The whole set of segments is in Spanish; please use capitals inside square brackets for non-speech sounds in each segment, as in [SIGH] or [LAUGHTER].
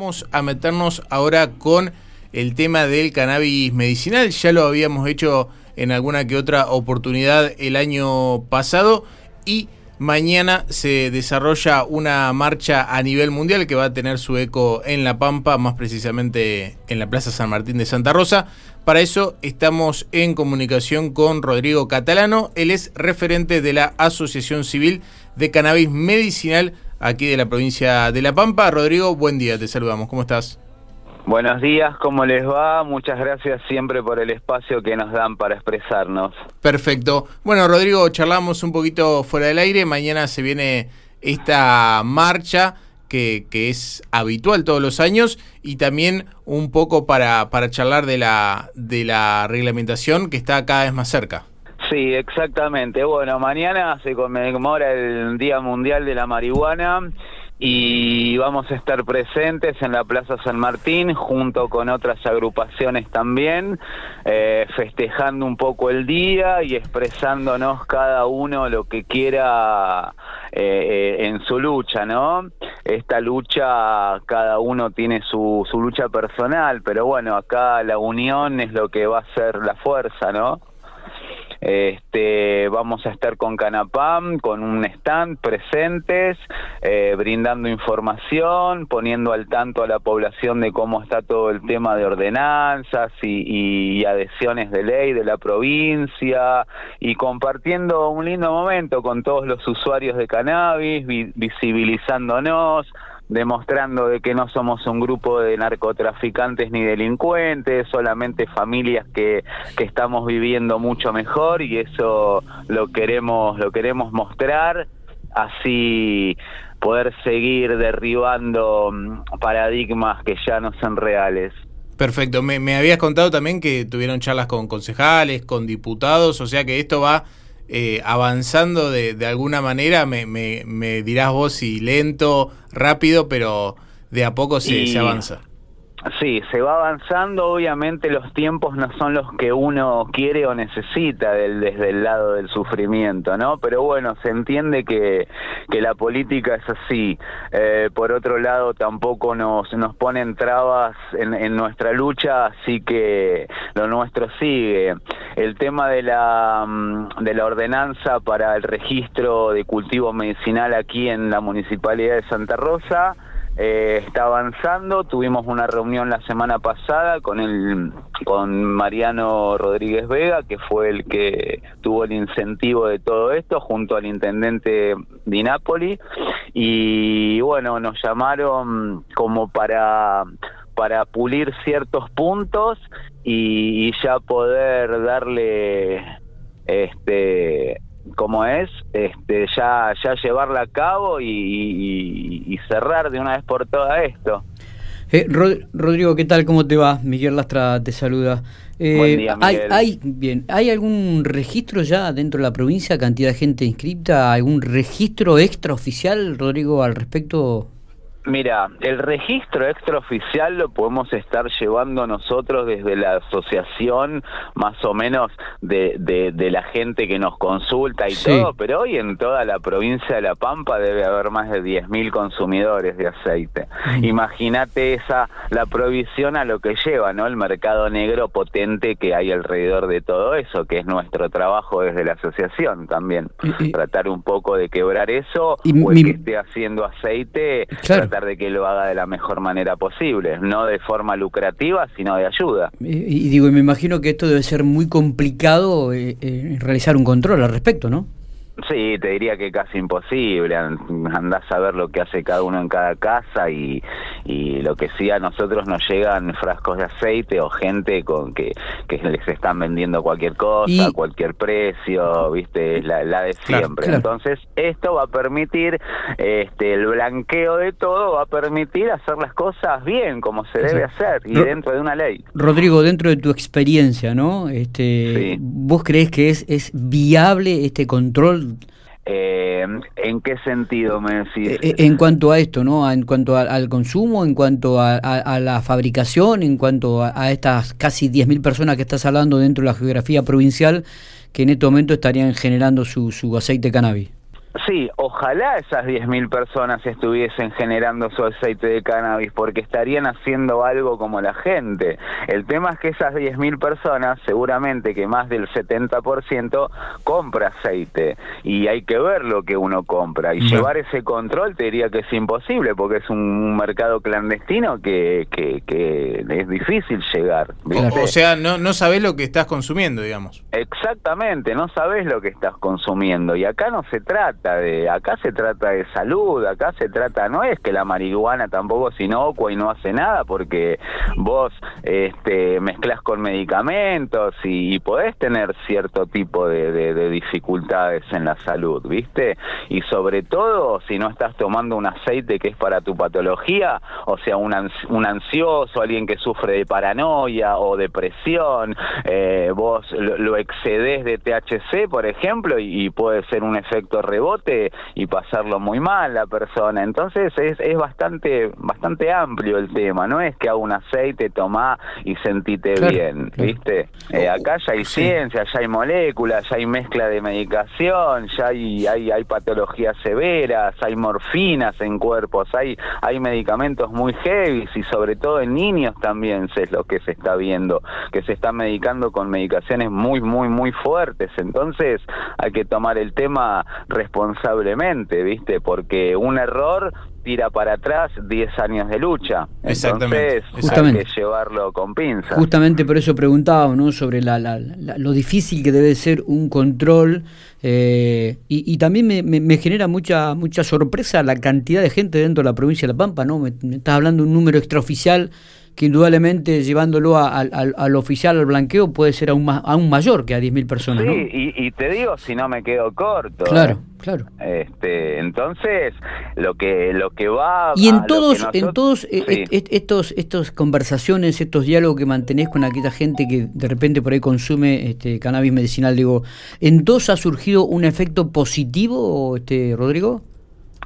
vamos a meternos ahora con el tema del cannabis medicinal. Ya lo habíamos hecho en alguna que otra oportunidad el año pasado y mañana se desarrolla una marcha a nivel mundial que va a tener su eco en La Pampa, más precisamente en la Plaza San Martín de Santa Rosa. Para eso estamos en comunicación con Rodrigo Catalano. Él es referente de la Asociación Civil de Cannabis Medicinal aquí de la provincia de La Pampa. Rodrigo, buen día, te saludamos. ¿Cómo estás? Buenos días, ¿cómo les va? Muchas gracias siempre por el espacio que nos dan para expresarnos. Perfecto. Bueno, Rodrigo, charlamos un poquito fuera del aire. Mañana se viene esta marcha que, que es habitual todos los años y también un poco para, para charlar de la, de la reglamentación que está cada vez más cerca. Sí, exactamente. Bueno, mañana se conmemora el Día Mundial de la Marihuana y vamos a estar presentes en la Plaza San Martín junto con otras agrupaciones también, eh, festejando un poco el día y expresándonos cada uno lo que quiera eh, eh, en su lucha, ¿no? Esta lucha, cada uno tiene su, su lucha personal, pero bueno, acá la unión es lo que va a ser la fuerza, ¿no? Este, vamos a estar con Canapam, con un stand presentes, eh, brindando información, poniendo al tanto a la población de cómo está todo el tema de ordenanzas y, adhesiones de ley de la provincia y compartiendo un lindo momento con todos los usuarios de cannabis, visibilizándonos, demostrando de que no somos un grupo de narcotraficantes ni delincuentes, solamente familias que, que estamos viviendo mucho mejor y eso lo queremos, lo queremos mostrar, así poder seguir derribando mm, paradigmas que ya no son reales. Perfecto, me, me habías contado también que tuvieron charlas con concejales, con diputados, o sea que esto va eh, avanzando de, de, alguna manera, me, me, me, dirás vos si lento, rápido, pero de a poco se, se avanza. Sí, se va avanzando, obviamente los tiempos no son los que uno quiere o necesita del, desde el lado del sufrimiento, ¿no? Pero bueno, se entiende que, que la política es así. Eh, por otro lado, tampoco nos, nos ponen trabas en, en nuestra lucha, así que lo nuestro sigue. El tema de la, mm, de la ordenanza para el registro de cultivo medicinal aquí en la Municipalidad de Santa Rosa, eh, está avanzando. Tuvimos una reunión la semana pasada con el con Mariano Rodríguez Vega, que fue el que tuvo el incentivo de todo esto, junto al intendente de Nápoli. Y bueno, nos llamaron como para para pulir ciertos puntos y, y ya poder darle este como es, este, ya, ya llevarla a cabo y, cerrar de una vez por todas esto. Eh, Rodrigo, ¿qué tal? ¿Cómo te va? Miguel Lastra te saluda. Eh, Buen día, Miguel. Hay, hay, bien, ¿Hay algún registro ya dentro de la provincia, cantidad de gente inscripta? ¿Algún registro extraoficial, Rodrigo, al respecto? Mira, el registro extraoficial lo podemos estar llevando nosotros desde la asociación, más o menos de, de, la gente que nos consulta y todo, pero hoy en toda la provincia de La Pampa debe haber más de 10.000 consumidores de aceite. Imagínate esa, la provisión a lo que lleva, ¿no? El mercado negro potente que hay alrededor de todo eso, que es nuestro trabajo desde la asociación también. Tratar un poco de quebrar eso, o el que esté haciendo aceite, tratar de que lo haga de la mejor manera posible, no de forma lucrativa, sino de ayuda. Y, digo, y me imagino que esto debe ser muy complicado eh, eh, realizar un control al respecto, ¿no? Sí, te diría que casi imposible. Andás a ver lo que hace cada uno en cada casa y, y lo que sí a nosotros nos llegan frascos de aceite o gente con que, que les están vendiendo cualquier cosa, cualquier precio, viste, la, la de siempre. Entonces, esto va a permitir, este, el blanqueo de todo va a permitir hacer las cosas bien, como se debe hacer y dentro de una ley. Rodrigo, dentro de tu experiencia, ¿no? Este, ¿Vos crees que es, es viable este control eh, ¿En qué sentido me decís? Eh, en cuanto a esto, ¿no? En cuanto al consumo, en cuanto a, la fabricación, en cuanto a, estas casi 10.000 personas que estás hablando dentro de la geografía provincial que en este momento estarían generando su, su aceite cannabis. Sí, ojalá esas 10.000 personas estuviesen generando su aceite de cannabis porque estarían haciendo algo como la gente. El tema es que esas 10.000 personas, seguramente que más del 70% compra aceite y hay que ver lo que uno compra y llevar ese control te diría que es imposible porque es un mercado clandestino que, que, es difícil llegar. O sea, no, no sabes lo que estás consumiendo, digamos. Exactamente, no sabes lo que estás consumiendo y acá no se trata de, acá se trata de salud, acá se trata, no es que la marihuana tampoco es inocua y no hace nada porque vos este, mezclas con medicamentos y, podés tener cierto tipo de, de, dificultades en la salud, ¿viste? Y sobre todo si no estás tomando un aceite que es para tu patología, o sea, un, un ansioso, alguien que sufre de paranoia o depresión, eh, vos lo, excedes de THC, por ejemplo, y, y puede ser un efecto rebote y pasarlo muy mal la persona. Entonces es, es bastante bastante amplio el tema, no es que haga un aceite, tomá y sentite bien, ¿viste? Eh, acá ya hay ciencia, ya hay moléculas, ya hay mezcla de medicación, ya hay, hay, hay patologías severas, hay morfinas en cuerpos, hay, hay medicamentos muy heavy y sobre todo en niños también es lo que se está viendo, que se está medicando con medicaciones muy, muy, muy fuertes. Entonces hay que tomar el tema responsablemente responsablemente, ¿viste? Porque un error tira para atrás 10 años de lucha. Entonces hay que llevarlo con pinzas. Justamente por eso preguntaba, ¿no? Sobre la, lo difícil que debe ser un control eh, y, también me, genera mucha mucha sorpresa la cantidad de gente dentro de la provincia de La Pampa, ¿no? Me, me estás hablando de un número extraoficial que indudablemente llevándolo al oficial, al blanqueo, puede ser aún, más, aún mayor que a 10.000 personas. Sí, y, te digo, si no me quedo corto. Claro, ¿eh? claro. Este, entonces, lo que lo que va... Y en todos, en todos eh, estos, estos conversaciones, estos diálogos que mantenés con aquella gente que de repente por ahí consume este cannabis medicinal, digo, ¿en todos ha surgido un efecto positivo, este Rodrigo?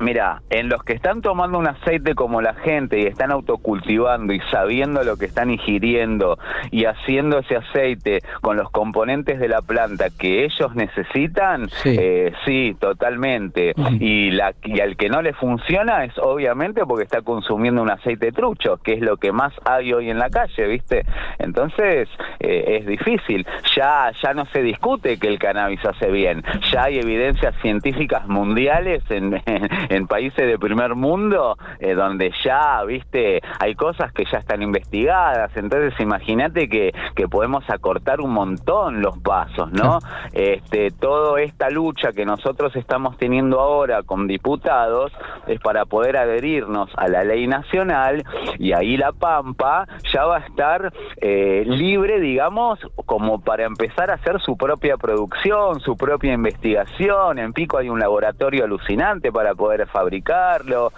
Mira, en los que están tomando un aceite como la gente y están autocultivando y sabiendo lo que están ingiriendo y haciendo ese aceite con los componentes de la planta que ellos necesitan, sí, eh, sí totalmente. y, la, y al que no le funciona es obviamente porque está consumiendo un aceite trucho, que es lo que más hay hoy en la calle, ¿viste? Entonces eh, es difícil. Ya, ya no se discute que el cannabis hace bien. Ya hay evidencias científicas mundiales en [LAUGHS] en países de primer mundo eh, donde ya, viste, hay cosas que ya están investigadas, entonces imagínate que, que podemos acortar un montón los pasos, ¿no? Este, toda esta lucha que nosotros estamos teniendo ahora con diputados es para poder adherirnos a la ley nacional y ahí la Pampa ya va a estar eh, libre, digamos, como para empezar a hacer su propia producción, su propia investigación. En Pico hay un laboratorio alucinante para poder fabricarlo,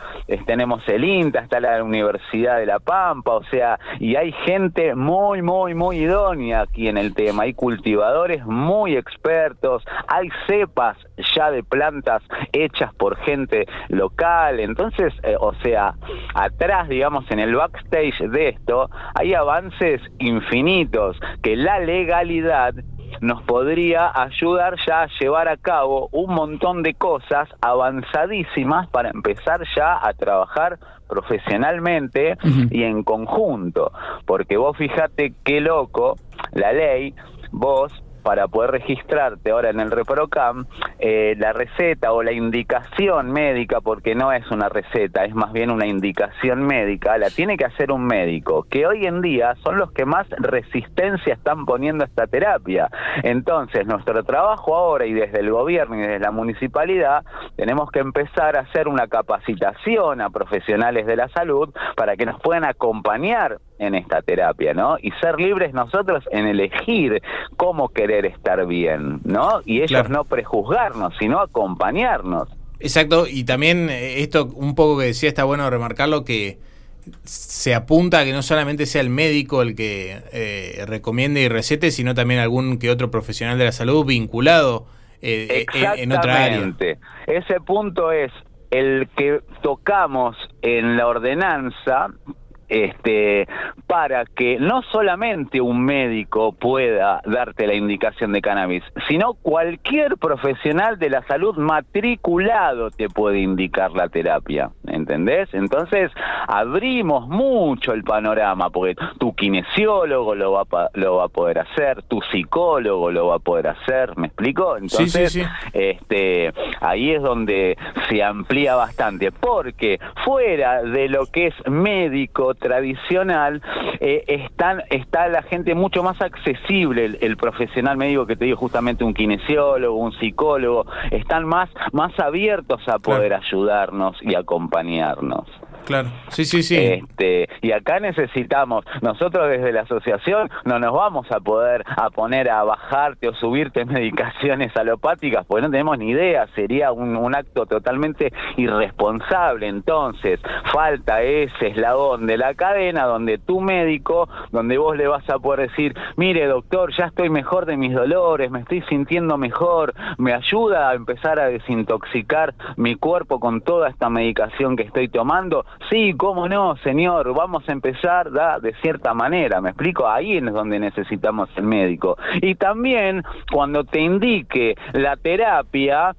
tenemos el INTA, está la Universidad de La Pampa, o sea, y hay gente muy, muy, muy idónea aquí en el tema, hay cultivadores muy expertos, hay cepas ya de plantas hechas por gente local, entonces, eh, o sea, atrás, digamos, en el backstage de esto, hay avances infinitos que la legalidad nos podría ayudar ya a llevar a cabo un montón de cosas avanzadísimas para empezar ya a trabajar profesionalmente y en conjunto. Porque vos fijate qué loco, la ley, vos para poder registrarte ahora en el ReproCam, eh, la receta o la indicación médica, porque no es una receta, es más bien una indicación médica, la tiene que hacer un médico, que hoy en día son los que más resistencia están poniendo a esta terapia. Entonces, nuestro trabajo ahora y desde el gobierno y desde la municipalidad, tenemos que empezar a hacer una capacitación a profesionales de la salud para que nos puedan acompañar en esta terapia, ¿no? Y ser libres nosotros en elegir cómo querer estar bien, ¿no? Y ellos no prejuzgarnos, sino acompañarnos. Exacto, y también eh, esto un poco que decía está bueno remarcarlo que se apunta a que no solamente sea el médico el que eh, recomiende y recete, sino también algún que otro profesional de la salud vinculado eh, en otra área. Ese punto es el que tocamos en la ordenanza este, para que no solamente un médico pueda darte la indicación de cannabis, sino cualquier profesional de la salud matriculado te puede indicar la terapia, ¿entendés? Entonces abrimos mucho el panorama, porque tu kinesiólogo lo va, a, lo va a poder hacer, tu psicólogo lo va a poder hacer, ¿me explico? Entonces, este, ahí es donde se amplía bastante, porque fuera de lo que es médico, tradicional, eh, están, está la gente mucho más accesible, el, profesional médico que te digo justamente un kinesiólogo, un psicólogo, están más, más abiertos a poder ayudarnos y acompañarnos. Claro, sí, sí, sí. Este, y acá necesitamos, nosotros desde la asociación no nos vamos a poder a poner a bajarte o subirte [LAUGHS] medicaciones alopáticas, porque no tenemos ni idea, sería un, un acto totalmente irresponsable. Entonces, falta ese eslabón de la cadena donde tu médico, donde vos le vas a poder decir, mire doctor, ya estoy mejor de mis dolores, me estoy sintiendo mejor, me ayuda a empezar a desintoxicar mi cuerpo con toda esta medicación que estoy tomando Sí, cómo no, señor, vamos a empezar da, de cierta manera, me explico, ahí es donde necesitamos el médico. Y también cuando te indique la terapia,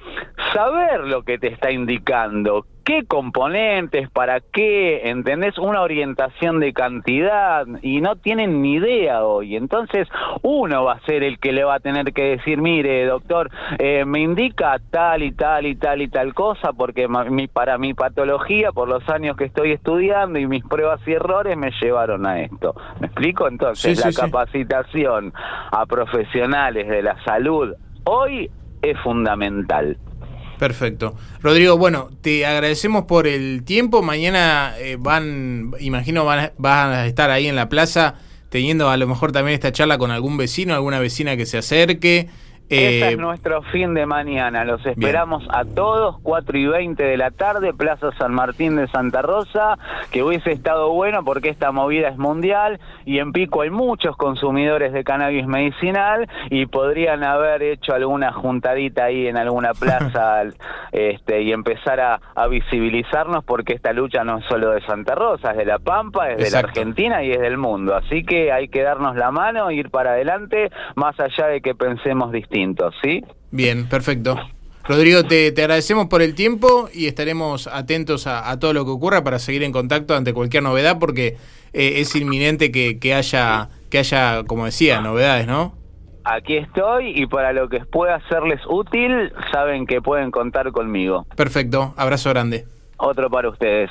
saber lo que te está indicando, qué componentes, para qué, ¿entendés? Una orientación de cantidad y no tienen ni idea hoy. Entonces uno va a ser el que le va a tener que decir, mire, doctor, eh, me indica tal y tal y tal y tal cosa porque mi, para mi patología, por los años que estoy estudiando y mis pruebas y errores me llevaron a esto. ¿Me explico? Entonces la capacitación a profesionales de la salud hoy es fundamental. Perfecto. Rodrigo, bueno, te agradecemos por el tiempo. Mañana eh, van, imagino, van, van, a estar ahí en la plaza teniendo a lo mejor también esta charla con algún vecino, alguna vecina que se acerque. Ese es eh, nuestro fin de mañana. Los esperamos a todos, 4 y 20 de la tarde, Plaza San Martín de Santa Rosa, que hubiese estado bueno porque esta movida es mundial y en Pico hay muchos consumidores de cannabis medicinal y podrían haber hecho alguna juntadita ahí en alguna plaza [LAUGHS] este, y empezar a, visibilizarnos porque esta lucha no es solo de Santa Rosa, es de La Pampa, es de la Argentina y es del mundo. Así que hay que darnos la mano, ir para adelante, más allá de que pensemos distinto. ¿Sí? Bien, perfecto. Rodrigo, te, agradecemos por el tiempo y estaremos atentos a, todo lo que ocurra para seguir en contacto ante cualquier novedad porque eh, es inminente que, que, haya, que haya, como decía, novedades, ¿no? Aquí estoy y para lo que pueda serles útil, saben que pueden contar conmigo. Perfecto, abrazo grande. Otro para ustedes.